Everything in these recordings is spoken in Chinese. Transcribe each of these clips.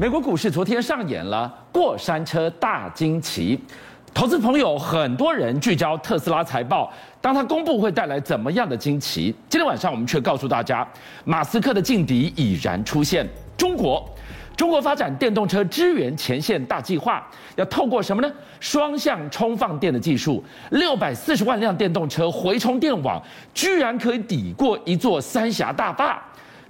美国股市昨天上演了过山车大惊奇，投资朋友很多人聚焦特斯拉财报，当它公布会带来怎么样的惊奇？今天晚上我们却告诉大家，马斯克的劲敌已然出现。中国，中国发展电动车支援前线大计划，要透过什么呢？双向充放电的技术，六百四十万辆电动车回充电网，居然可以抵过一座三峡大坝。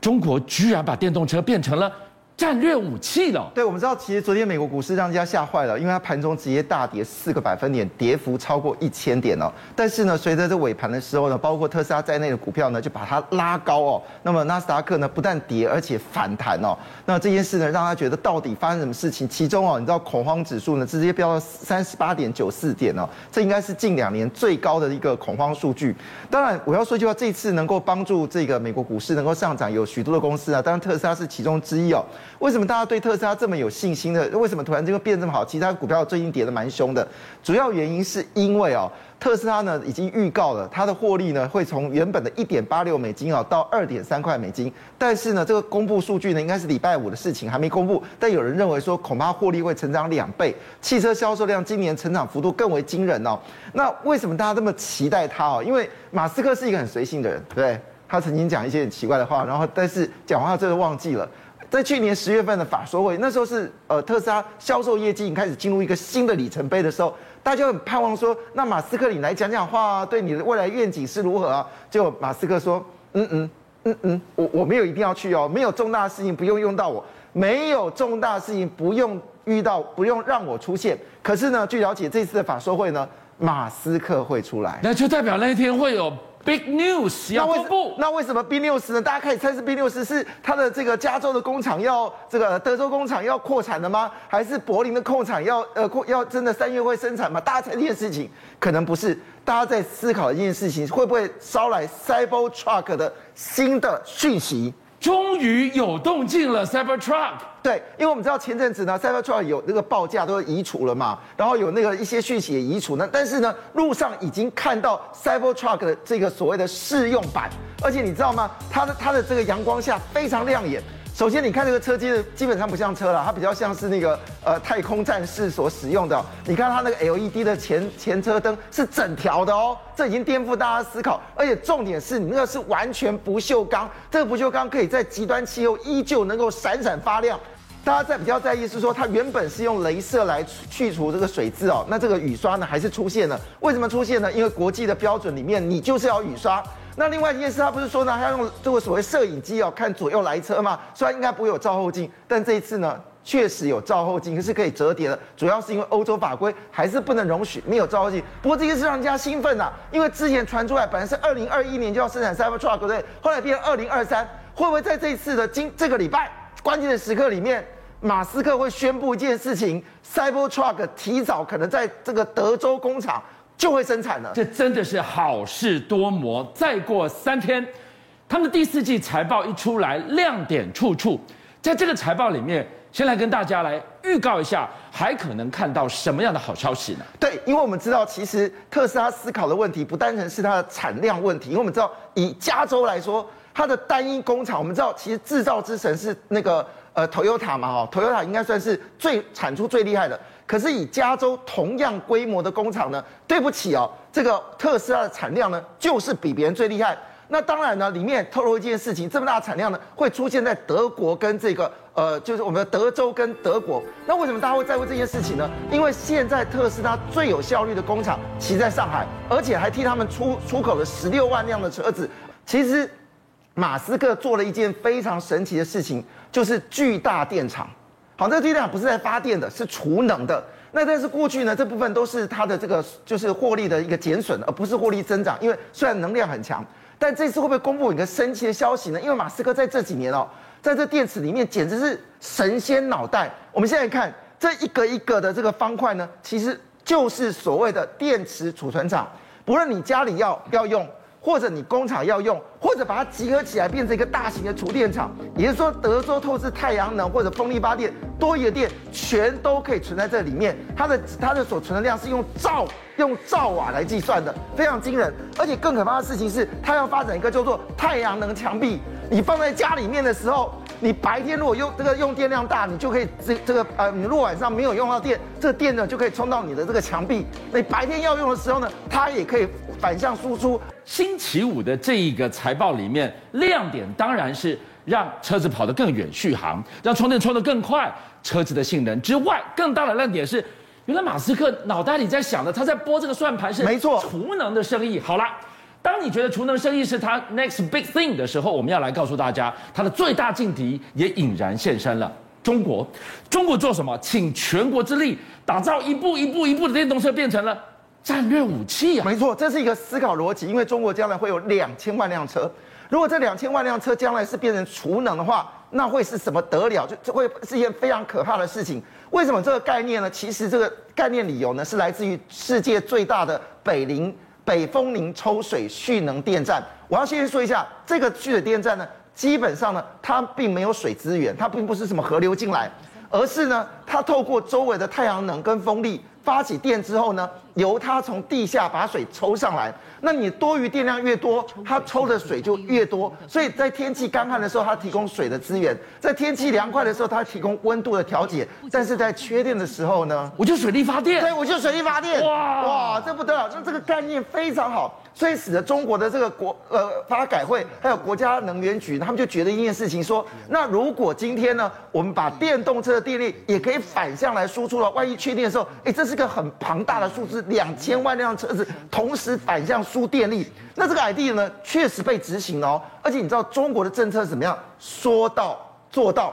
中国居然把电动车变成了。战略武器了。对，我们知道，其实昨天美国股市让人家吓坏了，因为它盘中直接大跌四个百分点，跌幅超过一千点哦。但是呢，随着这尾盘的时候呢，包括特斯拉在内的股票呢，就把它拉高哦。那么纳斯达克呢，不但跌，而且反弹哦。那这件事呢，让他觉得到底发生什么事情？其中哦，你知道恐慌指数呢，直接飙到三十八点九四点哦，这应该是近两年最高的一个恐慌数据。当然，我要说句话，这次能够帮助这个美国股市能够上涨，有许多的公司啊，当然特斯拉是其中之一哦。为什么大家对特斯拉这么有信心的？为什么突然间变这么好？其他股票最近跌得蛮凶的，主要原因是因为哦，特斯拉呢已经预告了它的获利呢会从原本的一点八六美金啊到二点三块美金。但是呢，这个公布数据呢应该是礼拜五的事情，还没公布。但有人认为说恐怕获利会成长两倍，汽车销售量今年成长幅度更为惊人哦。那为什么大家这么期待它哦？因为马斯克是一个很随性的人，对，他曾经讲一些很奇怪的话，然后但是讲话真的忘记了。在去年十月份的法说会，那时候是呃特斯拉销售业绩已经开始进入一个新的里程碑的时候，大家很盼望说，那马斯克你来讲讲话啊，对你的未来愿景是如何啊？结果马斯克说，嗯嗯嗯嗯，我我没有一定要去哦，没有重大事情不用用到我，没有重大事情不用遇到，不用让我出现。可是呢，据了解这次的法说会呢，马斯克会出来，那就代表那一天会有。Big news 要公布，那为什么 Big news 呢？大家可以猜是 Big news 是它的这个加州的工厂要这个德州工厂要扩产了吗？还是柏林的控厂要呃扩要真的三月会生产吗？大家猜这件事情可能不是，大家在思考一件事情，会不会捎来 Cybertruck 的新的讯息？终于有动静了，Cybertruck。对，因为我们知道前阵子呢，Cybertruck 有那个报价都移除了嘛，然后有那个一些讯息也移除呢，但是呢，路上已经看到 Cybertruck 的这个所谓的试用版，而且你知道吗？它的它的这个阳光下非常亮眼。首先，你看这个车机的基本上不像车了，它比较像是那个呃太空战士所使用的。你看它那个 LED 的前前车灯是整条的哦，这已经颠覆大家思考。而且重点是你那个是完全不锈钢，这个不锈钢可以在极端气候依旧能够闪闪发亮。大家在比较在意是说，它原本是用镭射来去除这个水渍哦，那这个雨刷呢还是出现了？为什么出现呢？因为国际的标准里面你就是要雨刷。那另外一件事，他不是说呢，他用这个所谓摄影机哦，看左右来车嘛，虽然应该不会有照后镜，但这一次呢，确实有照后镜，可是可以折叠的，主要是因为欧洲法规还是不能容许没有照后镜。不过这件事让人家兴奋呐、啊，因为之前传出来本来是二零二一年就要生产 Cybertruck 对不对？后来变成二零二三，会不会在这一次的今这个礼拜关键的时刻里面，马斯克会宣布一件事情，Cybertruck 提早可能在这个德州工厂。就会生产了，这真的是好事多磨。再过三天，他们第四季财报一出来，亮点处处。在这个财报里面，先来跟大家来预告一下，还可能看到什么样的好消息呢？对，因为我们知道，其实特斯拉思考的问题不单纯是它的产量问题，因为我们知道，以加州来说，它的单一工厂，我们知道，其实制造之神是那个呃，Toyota 嘛，哈，Toyota 应该算是最产出最厉害的。可是以加州同样规模的工厂呢，对不起哦，这个特斯拉的产量呢，就是比别人最厉害。那当然呢，里面透露一件事情，这么大的产量呢，会出现在德国跟这个呃，就是我们的德州跟德国。那为什么大家会在乎这件事情呢？因为现在特斯拉最有效率的工厂其在上海，而且还替他们出出口了十六万辆的车子。其实，马斯克做了一件非常神奇的事情，就是巨大电厂。好，这个电量不是在发电的，是储能的。那但是过去呢，这部分都是它的这个就是获利的一个减损，而不是获利增长。因为虽然能量很强，但这次会不会公布一个神奇的消息呢？因为马斯克在这几年哦，在这电池里面简直是神仙脑袋。我们现在看这一个一个的这个方块呢，其实就是所谓的电池储存厂。不论你家里要要用。或者你工厂要用，或者把它集合起来变成一个大型的储电厂，也就是说，德州透支太阳能或者风力发电多余的电，全都可以存在这里面。它的它的所存的量是用兆用兆瓦来计算的，非常惊人。而且更可怕的事情是，它要发展一个叫做太阳能墙壁。你放在家里面的时候，你白天如果用这个用电量大，你就可以这这个呃，你如果晚上没有用到电，这个电呢就可以充到你的这个墙壁。你白天要用的时候呢，它也可以反向输出。星期五的这一个财报里面，亮点当然是让车子跑得更远续航，让充电充得更快，车子的性能之外，更大的亮点是，原来马斯克脑袋里在想的，他在拨这个算盘是没错，储能的生意。好了。当你觉得储能生意是他 next big thing 的时候，我们要来告诉大家，他的最大劲敌也隐然现身了。中国，中国做什么？请全国之力打造一步一步一步的电动车，变成了战略武器啊！没错，这是一个思考逻辑。因为中国将来会有两千万辆车，如果这两千万辆车将来是变成储能的话，那会是什么得了？就这会是一件非常可怕的事情。为什么这个概念呢？其实这个概念理由呢，是来自于世界最大的北陵。北丰林抽水蓄能电站，我要先说一下，这个蓄水电站呢，基本上呢，它并没有水资源，它并不是什么河流进来，而是呢，它透过周围的太阳能跟风力发起电之后呢，由它从地下把水抽上来。那你多余电量越多，它抽的水就越多，所以在天气干旱的时候，它提供水的资源；在天气凉快的时候，它提供温度的调节。但是在缺电的时候呢，我就水力发电。对，我就水力发电。哇哇，这不得了！那这个概念非常好，所以使得中国的这个国呃发改会还有国家能源局，他们就觉得一件事情说，那如果今天呢，我们把电动车的电力也可以反向来输出了，万一缺电的时候，哎，这是个很庞大的数字，两千万辆车子同时反向。输电力，那这个 idea 呢，确实被执行哦。而且你知道中国的政策怎么样？说到做到。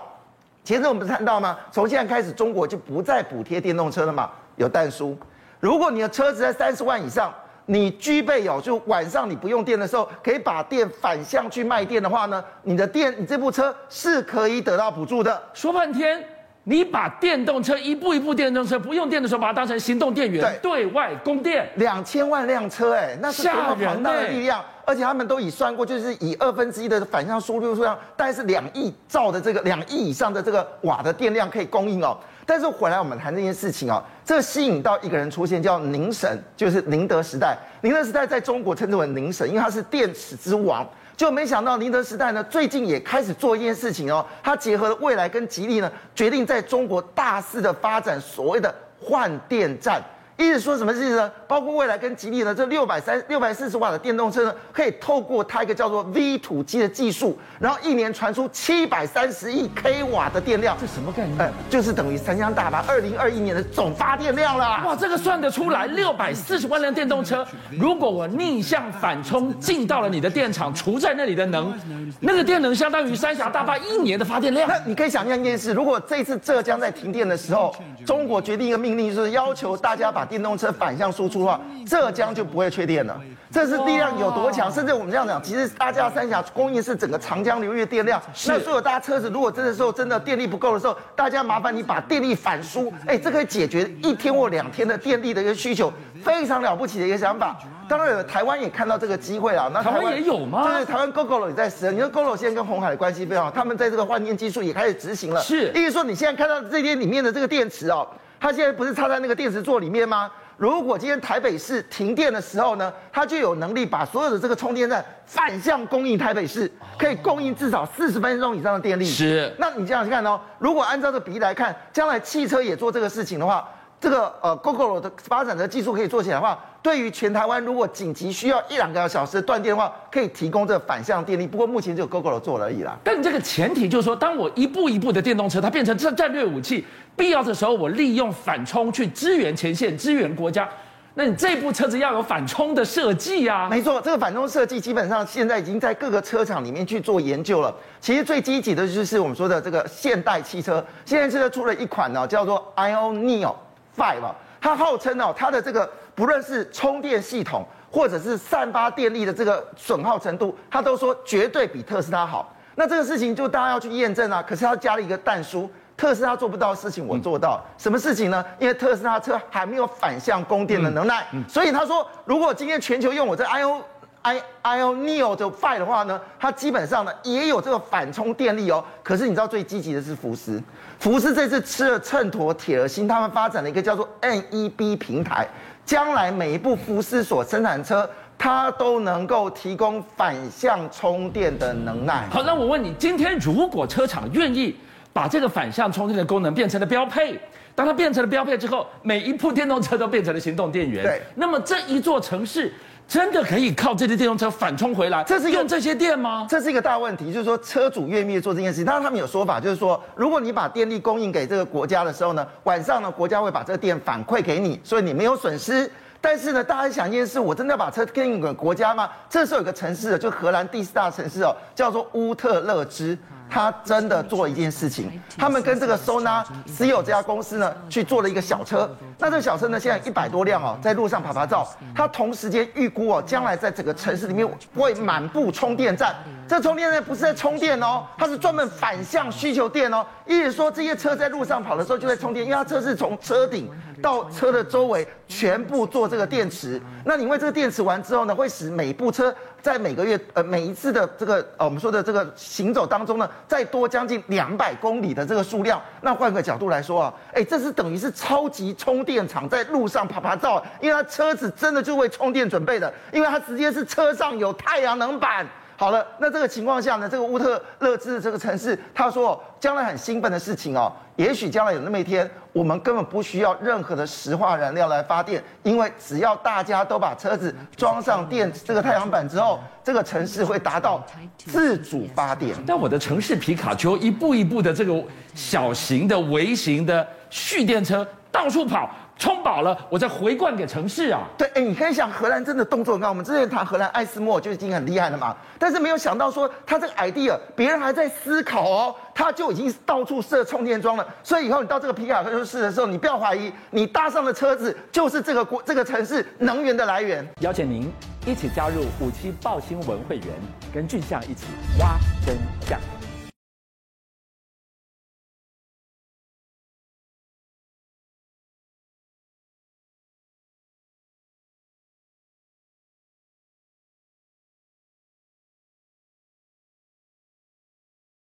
前阵我们不是看到吗？从现在开始，中国就不再补贴电动车了嘛。有但书，如果你的车子在三十万以上，你具备有就晚上你不用电的时候，可以把电反向去卖电的话呢，你的电，你这部车是可以得到补助的。说半天。你把电动车一步一步电动车不用电的时候，把它当成行动电源，对，对外供电，两千万辆车，哎，那是多么庞大的力量！而且他们都已算过，就是以二分之一的反向输入数量，大概是两亿兆的这个两亿以上的这个瓦的电量可以供应哦。但是回来我们谈这件事情哦，这个吸引到一个人出现，叫宁神，就是宁德时代。宁德时代在中国称之为宁神，因为它是电池之王。就没想到宁德时代呢，最近也开始做一件事情哦，它结合了蔚来跟吉利呢，决定在中国大肆的发展所谓的换电站。意思说什么意思呢？包括未来跟吉利呢，这六百三六百四十瓦的电动车呢，可以透过它一个叫做 V 土机的技术，然后一年传出七百三十亿 k 瓦的电量。这什么概念？呃，就是等于三江大坝二零二一年的总发电量了。哇，这个算得出来，六百四十万辆电动车，如果我逆向反冲进到了你的电厂，储在那里的能，那个电能相当于三峡大坝一年的发电量。那你可以想象一件事，如果这次浙江在停电的时候，中国决定一个命令，就是要求大家把电动车反向输出的话，浙江就不会缺电了。这是力量有多强？甚至我们这样讲，其实大家三峡供应是整个长江流域的电量。那所有大家车子如果这个时候真的电力不够的时候，大家麻烦你把电力反输。哎，这可以解决一天或两天的电力的一个需求，非常了不起的一个想法。当然，台湾也看到这个机会啊。那台湾也有吗？对，台湾 Gogoro 也在使用。你说 Gogoro 现在跟鸿海的关系非常好，他们在这个换电技术也开始执行了。是，意思说你现在看到这些里面的这个电池哦。它现在不是插在那个电池座里面吗？如果今天台北市停电的时候呢，它就有能力把所有的这个充电站反向供应台北市，可以供应至少四十分钟以上的电力。是。那你这样去看哦，如果按照这个比例来看，将来汽车也做这个事情的话，这个呃 Gogoro 的发展的技术可以做起来的话，对于全台湾如果紧急需要一两个小时断电的话，可以提供这个反向电力。不过目前只有 Gogoro 做了而已啦。但这个前提就是说，当我一步一步的电动车它变成战战略武器，必要的时候我利用反冲去支援前线、支援国家。那你这部车子要有反冲的设计啊。没错，这个反冲设计基本上现在已经在各个车厂里面去做研究了。其实最积极的就是我们说的这个现代汽车，现在汽车出了一款呢，叫做 IONIQ 5嘛，它号称哦，它的这个不论是充电系统或者是散发电力的这个损耗程度，它都说绝对比特斯拉好。那这个事情就大家要去验证啊。可是它加了一个但书，特斯拉做不到的事情我做到。什么事情呢？因为特斯拉车还没有反向供电的能耐，所以他说，如果今天全球用我这 IO I IONIQ 的5的话呢，它基本上呢也有这个反充电力哦。可是你知道最积极的是福斯，福斯这次吃了秤砣铁了心，他们发展了一个叫做 NEB 平台，将来每一部福斯所生产的车它都能够提供反向充电的能耐。好，那我问你，今天如果车厂愿意把这个反向充电的功能变成了标配，当它变成了标配之后，每一部电动车都变成了行动电源，对，那么这一座城市。真的可以靠这些电动车反冲回来？这是用这些电吗？这是一个大问题，就是说车主愿意做这件事情。当然，他们有说法，就是说，如果你把电力供应给这个国家的时候呢，晚上呢，国家会把这个电反馈给你，所以你没有损失。但是呢，大家想一件事，我真的要把车供应给国家吗？这时候有个城市，就荷兰第四大城市哦，叫做乌特勒支。他真的做一件事情，他们跟这个 Sona 私有这家公司呢，去做了一个小车。那这个小车呢，现在一百多辆哦，在路上趴趴走。他同时间预估哦，将来在整个城市里面会满布充电站。这充电站不是在充电哦，它是专门反向需求电哦。意思说，这些车在路上跑的时候就在充电，因为它车是从车顶到车的周围全部做这个电池。那你为这个电池完之后呢，会使每部车。在每个月呃每一次的这个呃我们说的这个行走当中呢，再多将近两百公里的这个数量。那换个角度来说啊，哎，这是等于是超级充电场在路上啪啪造，因为它车子真的就为充电准备的，因为它直接是车上有太阳能板。好了，那这个情况下呢，这个乌特勒支的这个城市，他说将来很兴奋的事情哦，也许将来有那么一天，我们根本不需要任何的石化燃料来发电，因为只要大家都把车子装上电这个太阳板之后，这个城市会达到自主发电。但我的城市皮卡丘一步一步的这个小型的微型的蓄电车到处跑。充饱了，我再回灌给城市啊！对，哎，你可以想，荷兰真的动作很高。我们之前谈荷兰艾斯莫就已经很厉害了嘛，但是没有想到说他这个 idea，别人还在思考哦，他就已经到处设充电桩了。所以以后你到这个皮卡丘市的时候，你不要怀疑，你搭上的车子就是这个国这个城市能源的来源。邀请您一起加入五七报新闻会员，跟俊相一起挖真相。